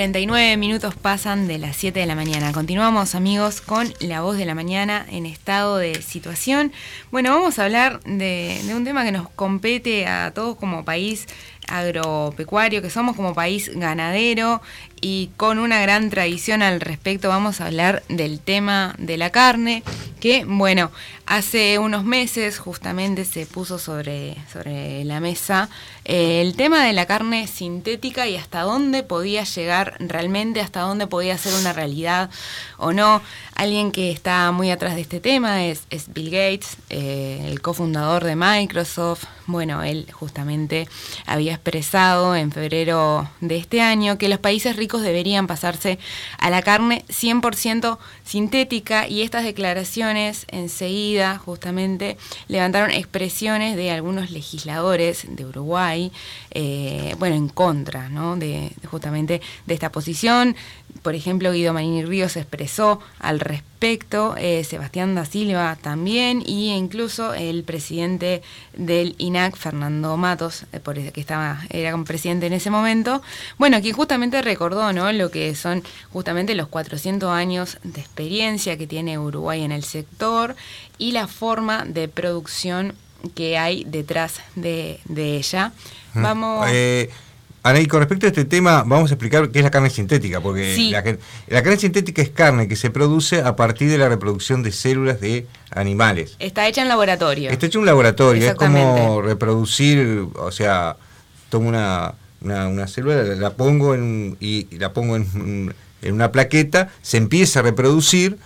39 minutos pasan de las 7 de la mañana. Continuamos amigos con la voz de la mañana en estado de situación. Bueno, vamos a hablar de, de un tema que nos compete a todos como país agropecuario, que somos como país ganadero y con una gran tradición al respecto. Vamos a hablar del tema de la carne, que bueno, hace unos meses justamente se puso sobre, sobre la mesa eh, el tema de la carne sintética y hasta dónde podía llegar realmente, hasta dónde podía ser una realidad o no. Alguien que está muy atrás de este tema es, Bill Gates, eh, el cofundador de Microsoft. Bueno, él justamente había expresado en febrero de este año que los países ricos deberían pasarse a la carne 100% sintética y estas declaraciones enseguida justamente levantaron expresiones de algunos legisladores de Uruguay, eh, bueno, en contra ¿no? de, justamente de esta posición. Por ejemplo, Guido Manini Ríos expresó al respecto, eh, Sebastián da Silva también, y incluso el presidente del INAC, Fernando Matos, eh, por que estaba, era como presidente en ese momento, bueno, quien justamente recordó ¿no? lo que son justamente los 400 años de experiencia que tiene Uruguay en el sector y la forma de producción que hay detrás de, ella. Vamos. Eh, Ana, y con respecto a este tema, vamos a explicar qué es la carne sintética, porque la, carne sintética es carne que se produce a partir de la reproducción de células de animales. Está hecha en laboratorio. Está hecha en un laboratorio, es como reproducir, o sea, tomo una, una, célula, la pongo en, y, la pongo en, en una plaqueta, se empieza a reproducir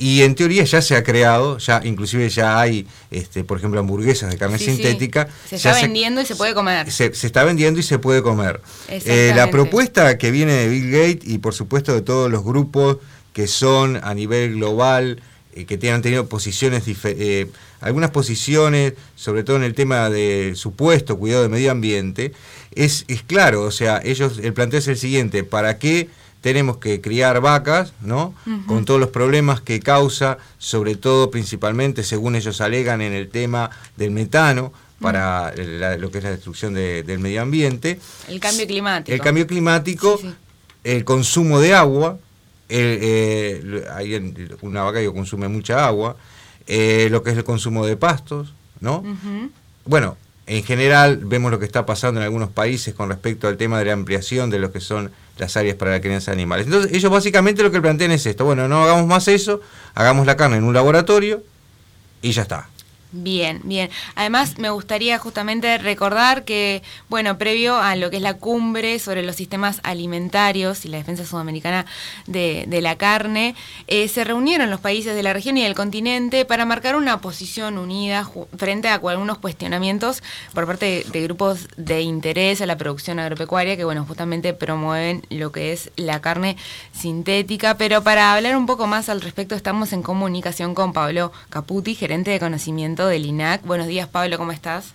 y en teoría ya se ha creado, ya inclusive ya hay, este, por ejemplo, hamburguesas de carne sintética. Se está vendiendo y se puede comer. Se, está vendiendo y se puede comer. Eh, la propuesta que viene de Bill Gates y por supuesto de todos los grupos que son a nivel global, eh, que han tenido posiciones, eh, algunas posiciones, sobre todo en el tema de supuesto cuidado del medio ambiente, es, es claro, o sea, ellos, el planteo es el siguiente, ¿para qué? Tenemos que criar vacas, ¿no? Con todos los problemas que causa, sobre todo principalmente, según ellos alegan, en el tema del metano para lo que es la destrucción del medio ambiente. El cambio climático. El cambio climático, el consumo de agua, eh, hay una vaca que consume mucha agua, eh, lo que es el consumo de pastos, ¿no? Bueno, en general vemos lo que está pasando en algunos países con respecto al tema de la ampliación de lo que son las áreas para la crianza de animales. Entonces ellos básicamente lo que plantean es esto, bueno, no hagamos más eso, hagamos la carne en un laboratorio y ya está. Bien, bien. Además, me gustaría justamente recordar que, bueno, previo a lo que es la cumbre sobre los sistemas alimentarios y la defensa sudamericana de, la carne, eh, se reunieron los países de la región y del continente para marcar una posición unida frente a algunos cuestionamientos por parte de, grupos de interés a la producción agropecuaria que, bueno, justamente promueven lo que es la carne sintética. Pero para hablar un poco más al respecto, estamos en comunicación con Pablo Caputi, gerente de conocimiento del INAC. Buenos días, Pablo, ¿cómo estás?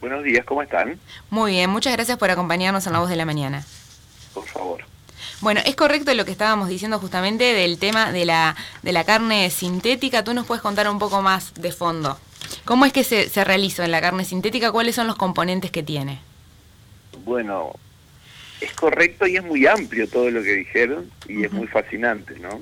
Buenos días, ¿cómo están? Muy bien, muchas gracias por acompañarnos en La Voz de la Mañana. Por favor. Bueno, es correcto lo que estábamos diciendo justamente del tema de la, de la carne sintética. ¿Tú nos puedes contar un poco más de fondo? ¿Cómo es que se, se realizó en la carne sintética? ¿Cuáles son los componentes que tiene? Bueno, es correcto y es muy amplio todo lo que dijeron y es muy fascinante, ¿no?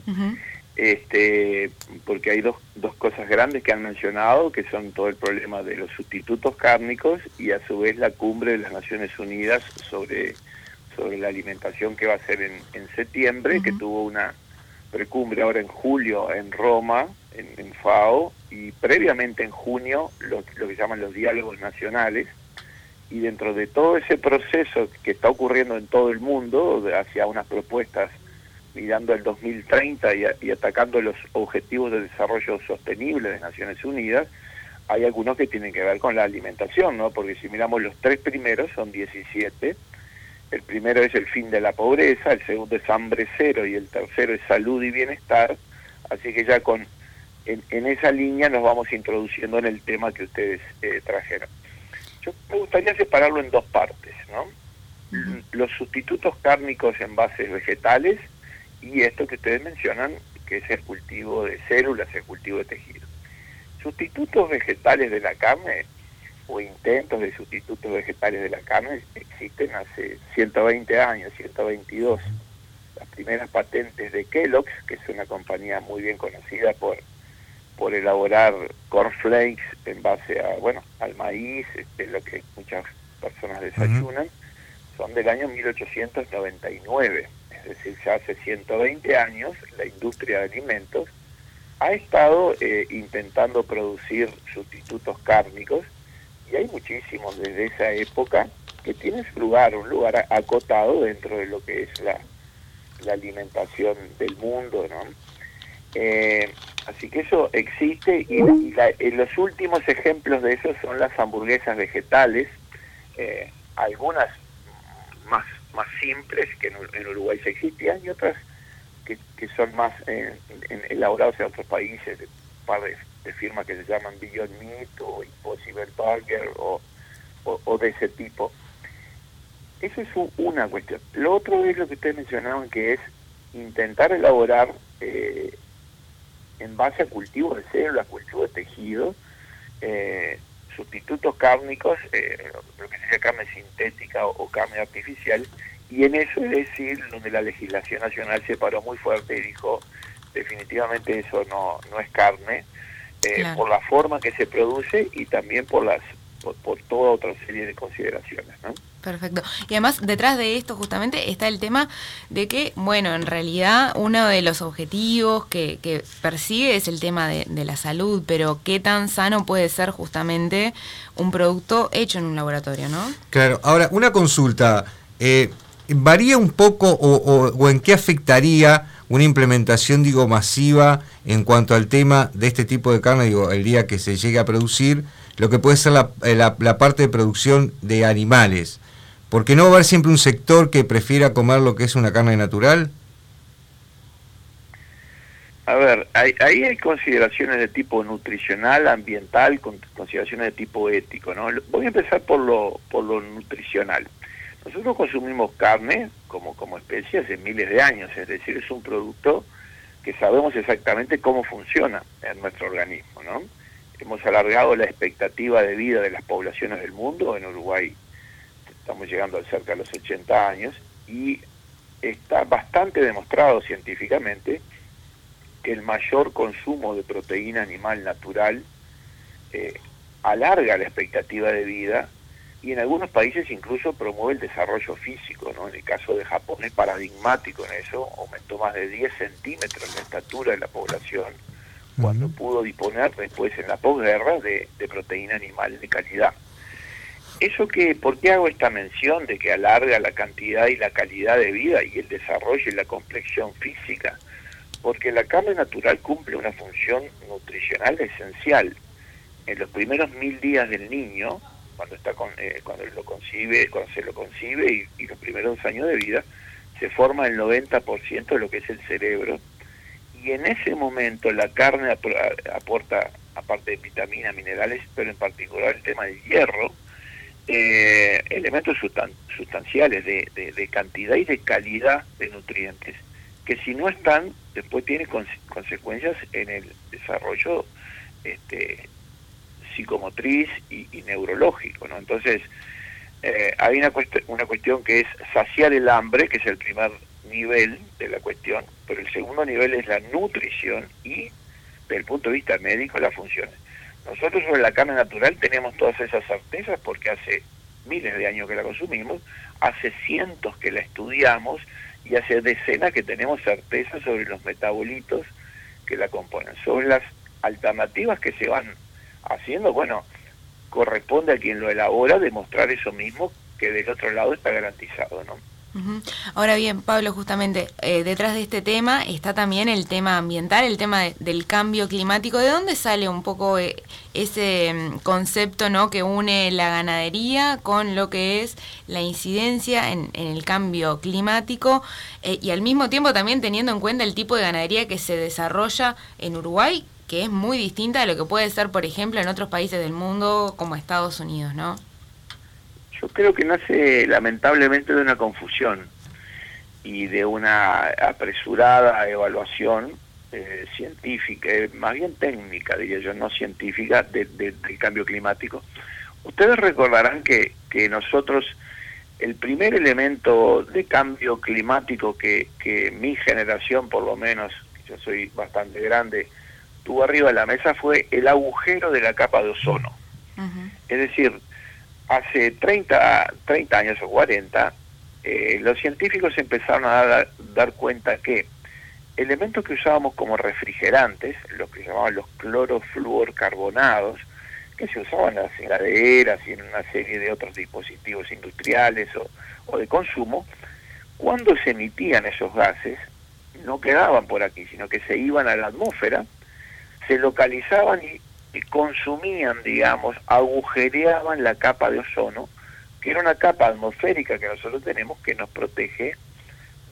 Este, porque hay dos, dos cosas grandes que han mencionado, que son todo el problema de los sustitutos cárnicos y a su vez la cumbre de las Naciones Unidas sobre, sobre la alimentación que va a ser en, en septiembre, que tuvo una precumbre ahora en julio en Roma, en, en FAO, y previamente en junio lo, lo que llaman los diálogos nacionales, y dentro de todo ese proceso que está ocurriendo en todo el mundo hacia unas propuestas mirando al 2030 y, atacando los objetivos de desarrollo sostenible de Naciones Unidas, hay algunos que tienen que ver con la alimentación, ¿no? Porque si miramos los tres primeros, son 17. El primero es el fin de la pobreza, el segundo es hambre cero y el tercero es salud y bienestar. Así que ya con en, esa línea nos vamos introduciendo en el tema que ustedes eh, trajeron. Yo me gustaría separarlo en dos partes, ¿no? Los sustitutos cárnicos en bases vegetales y esto que ustedes mencionan, que es el cultivo de células, el cultivo de tejido. Sustitutos vegetales de la carne o intentos de sustitutos vegetales de la carne existen hace 120 años, 122. primeras patentes de Kellogg's, que es una compañía muy bien conocida por por elaborar cornflakes en base a bueno al maíz, este, lo que muchas personas desayunan, son del año 1899, es decir, ya hace 120 años la industria de alimentos ha estado eh, intentando producir sustitutos cárnicos y hay muchísimos desde esa época que tienen su lugar, un lugar acotado dentro de lo que es la, la alimentación del mundo, ¿no? Eh, así que eso existe y, los últimos ejemplos de eso son las hamburguesas vegetales, eh, algunas más simples que en, Uruguay se existían y otras que, son más eh, elaboradas en otros países, de, par de, firmas que se llaman Beyond Meat o Impossible Burger o, o, de ese tipo. Eso es una cuestión. Lo otro es lo que ustedes mencionaban, que es intentar elaborar eh, en base a cultivo de células, cultivo de tejido, eh, sustitutos cárnicos, eh, lo que sería carne sintética o, carne artificial, y en eso es decir, donde la legislación nacional se paró muy fuerte y dijo, definitivamente eso no, no es carne, eh, por la forma que se produce y también por las por, toda otra serie de consideraciones. ¿no? Perfecto. Y además, detrás de esto justamente está el tema de que, bueno, en realidad uno de los objetivos que, que persigue es el tema de, la salud, pero qué tan sano puede ser justamente un producto hecho en un laboratorio, ¿no? Claro. Ahora, una consulta. Eh, ¿Varía un poco o, o en qué afectaría una implementación, digo, masiva en cuanto al tema de este tipo de carne, digo, el día que se llegue a producir? lo que puede ser eh, la, la, parte de producción de animales. Porque no va a haber siempre un sector que prefiera comer lo que es una carne natural. A ver, ahí hay, consideraciones de tipo nutricional, ambiental, consideraciones de tipo ético, ¿no? Voy a empezar por lo, por lo nutricional. Nosotros consumimos carne como, como especie hace miles de años, es decir, es un producto que sabemos exactamente cómo funciona en nuestro organismo, ¿no? hemos alargado la expectativa de vida de las poblaciones del mundo. En Uruguay estamos llegando a cerca de los 80 años y está bastante demostrado científicamente que el mayor consumo de proteína animal natural eh, alarga la expectativa de vida y en algunos países incluso promueve el desarrollo físico. ¿no? En el caso de Japón es paradigmático en eso, aumentó más de 10 centímetros la estatura de la población cuando pudo disponer después en la posguerra de, proteína animal de calidad. Eso que, ¿por qué hago esta mención de que alarga la cantidad y la calidad de vida y el desarrollo y la complexión física? Porque la carne natural cumple una función nutricional esencial. En los primeros mil días del niño, cuando está con, eh, cuando lo concibe, cuando se lo concibe y, los primeros años de vida, se forma el 90% de lo que es el cerebro y en ese momento la carne aporta, aparte de vitaminas, minerales, pero en particular el tema del hierro, eh, elementos sustanciales de, cantidad y de calidad de nutrientes, que si no están, después tiene consecuencias en el desarrollo este, psicomotriz y, neurológico. ¿no? Entonces, eh, hay una, una cuestión que es saciar el hambre, que es el primer nivel de la cuestión, pero el segundo nivel es la nutrición y, desde el punto de vista médico, las funciones. Nosotros sobre la carne natural tenemos todas esas certezas porque hace miles de años que la consumimos, hace cientos que la estudiamos y hace decenas que tenemos certeza sobre los metabolitos que la componen. Sobre las alternativas que se van haciendo, bueno, corresponde a quien lo elabora demostrar eso mismo que del otro lado está garantizado, ¿no? Ahora bien, Pablo, justamente eh, detrás de este tema está también el tema ambiental, el tema del cambio climático. ¿De dónde sale un poco eh, ese mm, concepto ¿no? que une la ganadería con lo que es la incidencia en, el cambio climático eh, y al mismo tiempo también teniendo en cuenta el tipo de ganadería que se desarrolla en Uruguay, que es muy distinta a lo que puede ser, por ejemplo, en otros países del mundo como Estados Unidos, ¿no? Yo creo que nace lamentablemente de una confusión y de una apresurada evaluación eh, científica, eh, más bien técnica, diría yo, no científica, del cambio climático. Ustedes recordarán que, que nosotros el primer elemento de cambio climático que, que mi generación, por lo menos, yo soy bastante grande, tuvo arriba de la mesa fue el agujero de la capa de ozono. Es decir, hace 30, 30 años o 40, eh, los científicos empezaron a dar, cuenta que elementos que usábamos como refrigerantes, los que llamaban los clorofluorcarbonados, que se usaban en las heladeras y en una serie de otros dispositivos industriales o, o de consumo, cuando se emitían esos gases, no quedaban por aquí, sino que se iban a la atmósfera, se localizaban y, consumían, digamos, agujereaban la capa de ozono, que era una capa atmosférica que nosotros tenemos que nos protege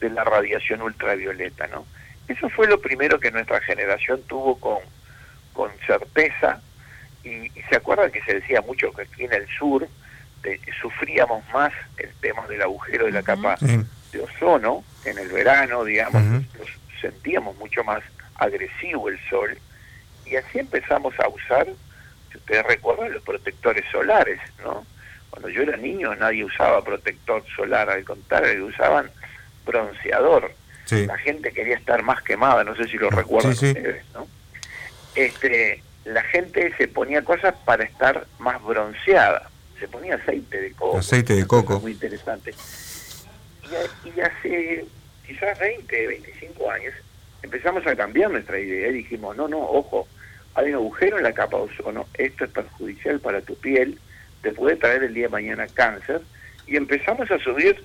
de la radiación ultravioleta, ¿no? Eso fue lo primero que nuestra generación tuvo con, con certeza. Y, se acuerdan que se decía mucho que aquí en el sur sufríamos más el tema del agujero de la capa de ozono en el verano, digamos, sentíamos mucho más agresivo el sol y así empezamos a usar, si ustedes recuerdan, los protectores solares, ¿no? Cuando yo era niño nadie usaba protector solar, al contrario, usaban bronceador. La gente quería estar más quemada, no sé si lo recuerdan ustedes, ¿no? Este, la gente se ponía cosas para estar más bronceada. Se ponía aceite de coco. Aceite de coco. Muy interesante. Y, y hace quizás 20, 25 años empezamos a cambiar nuestra idea y dijimos, no, no, ojo, hay un agujero en la capa de ozono, esto es perjudicial para tu piel, te puede traer el día de mañana cáncer, y empezamos a subir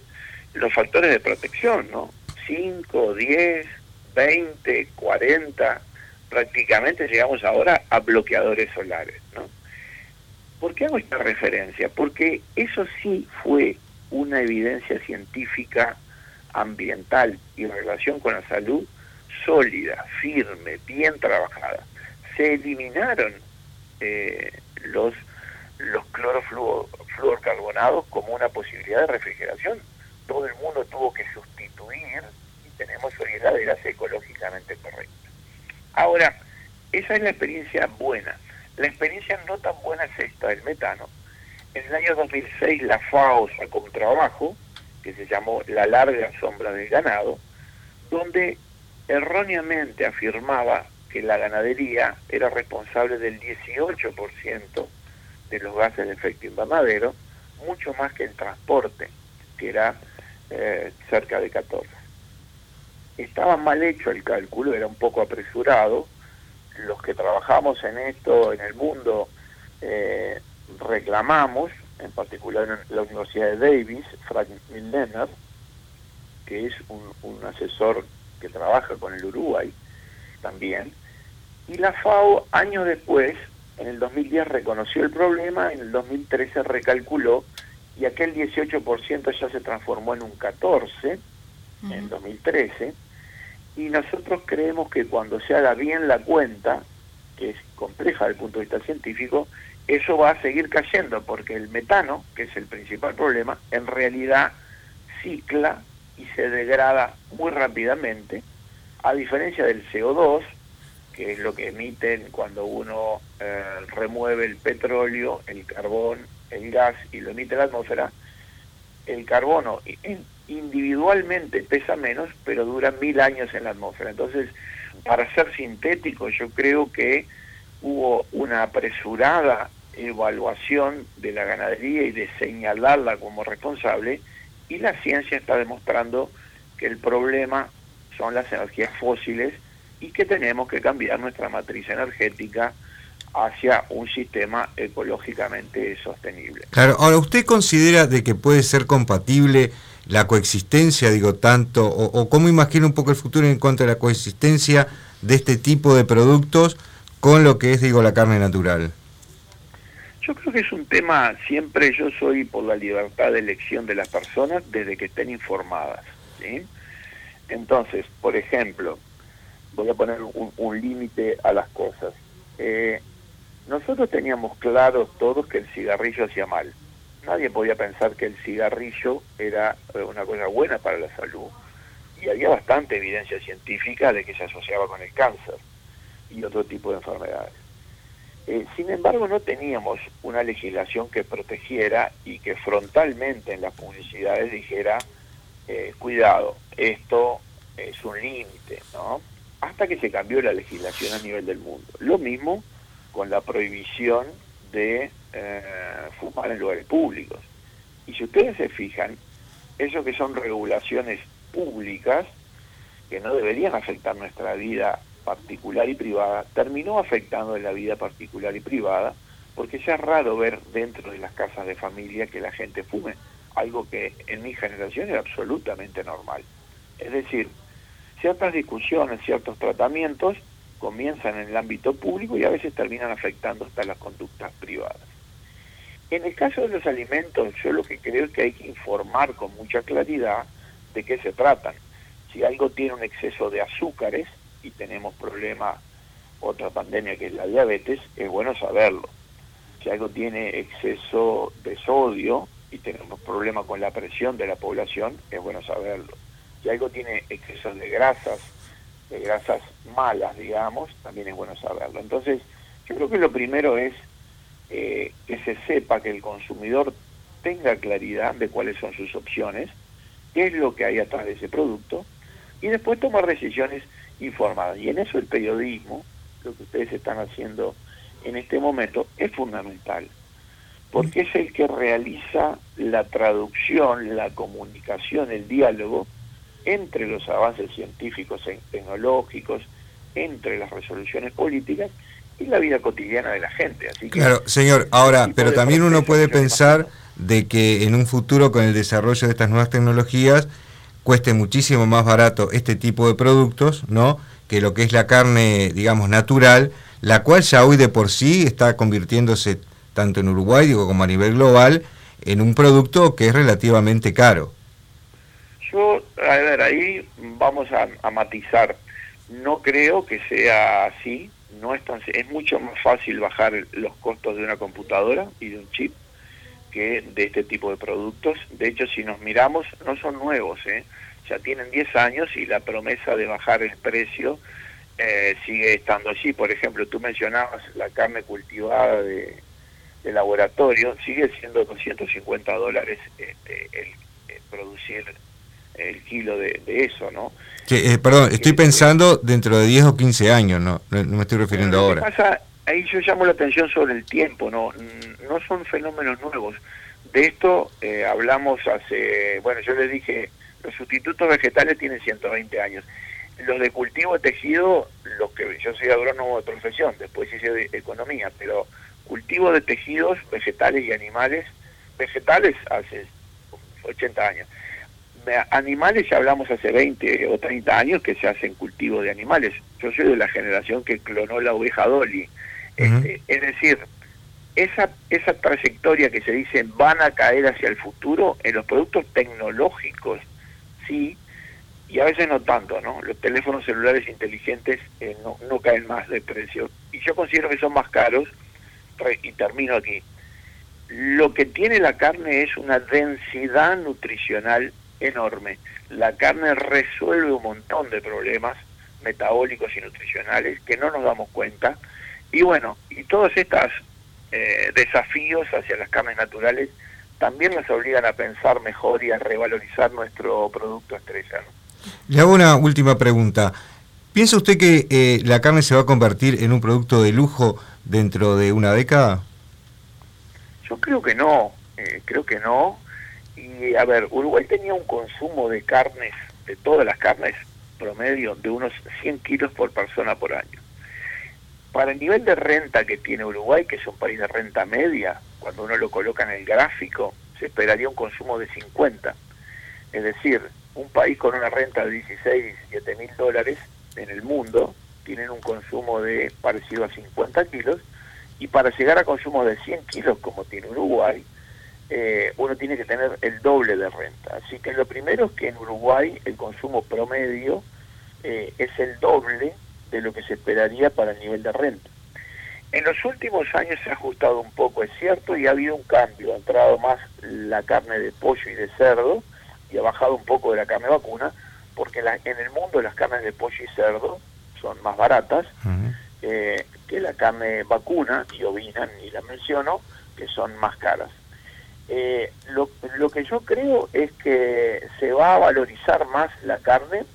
los factores de protección, ¿no? 5, 10, 20, 40, prácticamente llegamos ahora a bloqueadores solares, ¿no? ¿Por qué hago esta referencia? Porque eso sí fue una evidencia científica ambiental y en relación con la salud sólida, firme, bien trabajada se eliminaron eh, los, los clorofluorcarbonados como una posibilidad de refrigeración. Todo el mundo tuvo que sustituir y tenemos hoy heladeras ecológicamente correctas. Ahora, esa es la experiencia buena. La experiencia no tan buena es esta del metano. En el año 2006 la FAO sacó un trabajo que se llamó La larga sombra del ganado, donde erróneamente afirmaba que la ganadería era responsable del 18% de los gases de efecto invernadero, mucho más que el transporte, que era eh, cerca de 14. Estaba mal hecho el cálculo, era un poco apresurado. Los que trabajamos en esto, en el mundo, eh, reclamamos, en particular en la Universidad de Davis, Frank Milner, que es un, un asesor que trabaja con el Uruguay también, y la FAO, años después, en el 2010 reconoció el problema, en el 2013 recalculó y aquel 18% ya se transformó en un 14% en el 2013. Y nosotros creemos que cuando se haga bien la cuenta, que es compleja desde el punto de vista científico, eso va a seguir cayendo porque el metano, que es el principal problema, en realidad cicla y se degrada muy rápidamente, a diferencia del CO2, que es lo que emiten cuando uno eh, remueve el petróleo, el carbón, el gas y lo emite a la atmósfera, el carbono individualmente pesa menos, pero dura mil años en la atmósfera. Entonces, para ser sintético, yo creo que hubo una apresurada evaluación de la ganadería y de señalarla como responsable, y la ciencia está demostrando que el problema son las energías fósiles y que tenemos que cambiar nuestra matriz energética hacia un sistema ecológicamente sostenible. Claro, ahora usted considera de que puede ser compatible la coexistencia, digo tanto, o, cómo imagina un poco el futuro en cuanto a la coexistencia de este tipo de productos con lo que es, digo, la carne natural. Yo creo que es un tema, siempre yo soy por la libertad de elección de las personas desde que estén informadas. ¿sí? Entonces, por ejemplo, voy a poner un, límite a las cosas. Eh, nosotros teníamos claro todos que el cigarrillo hacía mal. Nadie podía pensar que el cigarrillo era eh, una cosa buena para la salud. Y había bastante evidencia científica de que se asociaba con el cáncer y otro tipo de enfermedades. Eh, sin embargo, no teníamos una legislación que protegiera y que frontalmente en las publicidades dijera, eh, cuidado, esto es un límite, ¿no? Hasta que se cambió la legislación a nivel del mundo. Lo mismo con la prohibición de eh, fumar en lugares públicos. Y si ustedes se fijan, eso que son regulaciones públicas, que no deberían afectar nuestra vida particular y privada, terminó afectando la vida particular y privada, porque ya es raro ver dentro de las casas de familia que la gente fume, algo que en mi generación era absolutamente normal. Es decir, ciertas discusiones, ciertos tratamientos comienzan en el ámbito público y a veces terminan afectando hasta las conductas privadas. En el caso de los alimentos, yo lo que creo es que hay que informar con mucha claridad de qué se tratan. Si algo tiene un exceso de azúcares, y tenemos problema, otra pandemia que es la diabetes, es bueno saberlo. Si algo tiene exceso de sodio y tenemos problema con la presión de la población, es bueno saberlo. Si algo tiene exceso de grasas, de grasas malas, digamos, también es bueno saberlo. Entonces, yo creo que lo primero es eh, que se sepa que el consumidor tenga claridad de cuáles son sus opciones, qué es lo que hay atrás de ese producto, y después tomar decisiones informada. Y en eso el periodismo, lo que ustedes están haciendo en este momento, es fundamental, porque es el que realiza la traducción, la comunicación, el diálogo entre los avances científicos e tecnológicos, entre las resoluciones políticas y la vida cotidiana de la gente. Así claro, señor, ahora, pero también uno puede pensar de que en un futuro con el desarrollo de estas nuevas tecnologías, cueste muchísimo más barato este tipo de productos, ¿no? Que lo que es la carne, digamos, natural, la cual ya hoy de por sí está convirtiéndose, tanto en Uruguay digo, como a nivel global, en un producto que es relativamente caro. Yo, a ver, ahí vamos a, matizar. No creo que sea así, no es, tan, es mucho más fácil bajar los costos de una computadora y de un chip de este tipo de productos. De hecho, si nos miramos, no son nuevos, ¿eh? ya tienen 10 años y la promesa de bajar el precio eh, sigue estando allí. Por ejemplo, tú mencionabas la carne cultivada de, laboratorio, sigue siendo 250 dólares este, el, producir el kilo de, eso, ¿no? Eh, perdón, estoy pensando dentro de 10 o 15 años, no, no, me estoy refiriendo ahora. Pasa, ahí yo llamo la atención sobre el tiempo, no, no son fenómenos nuevos. De esto eh, hablamos hace, bueno, yo les dije, los sustitutos vegetales tienen 120 años. Los de cultivo de tejido, los que yo soy agrónomo de profesión, después hice de economía, pero cultivo de tejidos vegetales y animales, vegetales hace 80 años. Animales ya hablamos hace 20 o 30 años que se hacen cultivo de animales. Yo soy de la generación que clonó la oveja Dolly este, es decir, esa, esa trayectoria que se dice van a caer hacia el futuro en los productos tecnológicos, sí, y a veces no tanto, ¿no? Los teléfonos celulares inteligentes eh, no, no caen más de precio. Y yo considero que son más caros, y termino aquí. Lo que tiene la carne es una densidad nutricional enorme. La carne resuelve un montón de problemas metabólicos y nutricionales que no nos damos cuenta y bueno, y todos estos eh, desafíos hacia las carnes naturales también nos obligan a pensar mejor y a revalorizar nuestro producto estrella. Le hago una última pregunta. ¿Piensa usted que eh, la carne se va a convertir en un producto de lujo dentro de una década? Yo creo que no, eh, creo que no. A ver, Uruguay tenía un consumo de carnes, de todas las carnes promedio, de unos 100 kilos por persona por año para el nivel de renta que tiene Uruguay, que es un país de renta media, cuando uno lo coloca en el gráfico, se esperaría un consumo de 50. Es decir, un país con una renta de 16, 17 mil dólares en el mundo, tienen un consumo de parecido a 50 kilos, y para llegar a consumo de 100 kilos como tiene Uruguay, eh, uno tiene que tener el doble de renta. Así que lo primero es que en Uruguay el consumo promedio eh, es el doble de lo que se esperaría para el nivel de renta. En los últimos años se ha ajustado un poco, es cierto, y ha habido un cambio. Ha entrado más la carne de pollo y de cerdo y ha bajado un poco de la carne vacuna, porque en el mundo las carnes de pollo y cerdo son más baratas. eh, que la carne vacuna y ovina, ni la menciono, que son más caras. Eh, lo, lo que yo creo es que se va a valorizar más la carne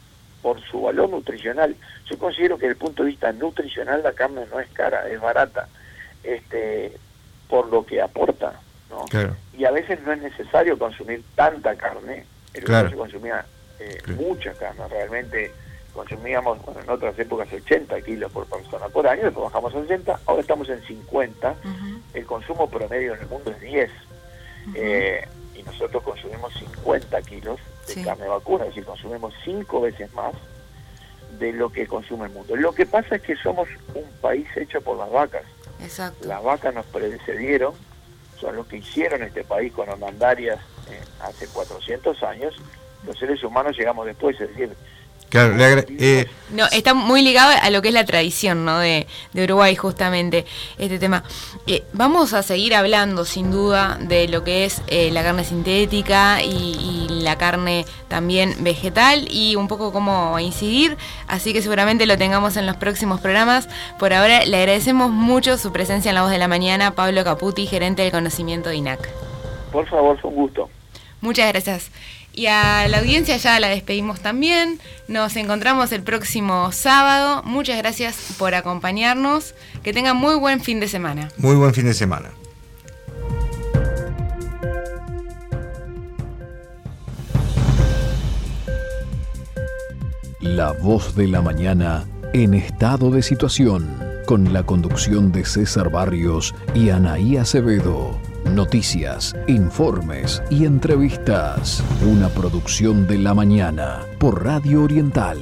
por su valor nutricional. Yo considero que desde el punto de vista nutricional la carne no es cara, es barata, este, por lo que aporta. ¿no? Y a veces no es necesario consumir tanta carne, el claro. se consumía eh, mucha carne, realmente consumíamos bueno, en otras épocas 80 kilos por persona por año, después bajamos a 60, ahora estamos en 50, el consumo promedio en el mundo es 10, eh, y nosotros consumimos 50 kilos de carne vacuna, es decir, consumimos 5 veces más de lo que consume el mundo. Lo que pasa es que somos un país hecho por las vacas. Exacto. Las vacas nos precedieron, son los que hicieron este país con mandarias eh, hace 400 años, los seres humanos llegamos después, es decir, Claro, eh, no, está muy ligado a lo que es la tradición ¿no? de, Uruguay, justamente, este tema. Eh, vamos a seguir hablando, sin duda, de lo que es eh, la carne sintética y, la carne también vegetal y un poco cómo incidir, así que seguramente lo tengamos en los próximos programas. Por ahora, le agradecemos mucho su presencia en La Voz de la Mañana, Pablo Caputi, gerente del conocimiento de INAC. Por favor, fue un gusto. Muchas gracias. Y a la audiencia ya la despedimos también. Nos encontramos el próximo sábado. Muchas gracias por acompañarnos. Que tengan muy buen fin de semana. Muy buen fin de semana. La voz de la mañana en estado de situación, con la conducción de César Barrios y Anaí Acevedo. Noticias, informes y entrevistas. Una producción de la mañana por Radio Oriental.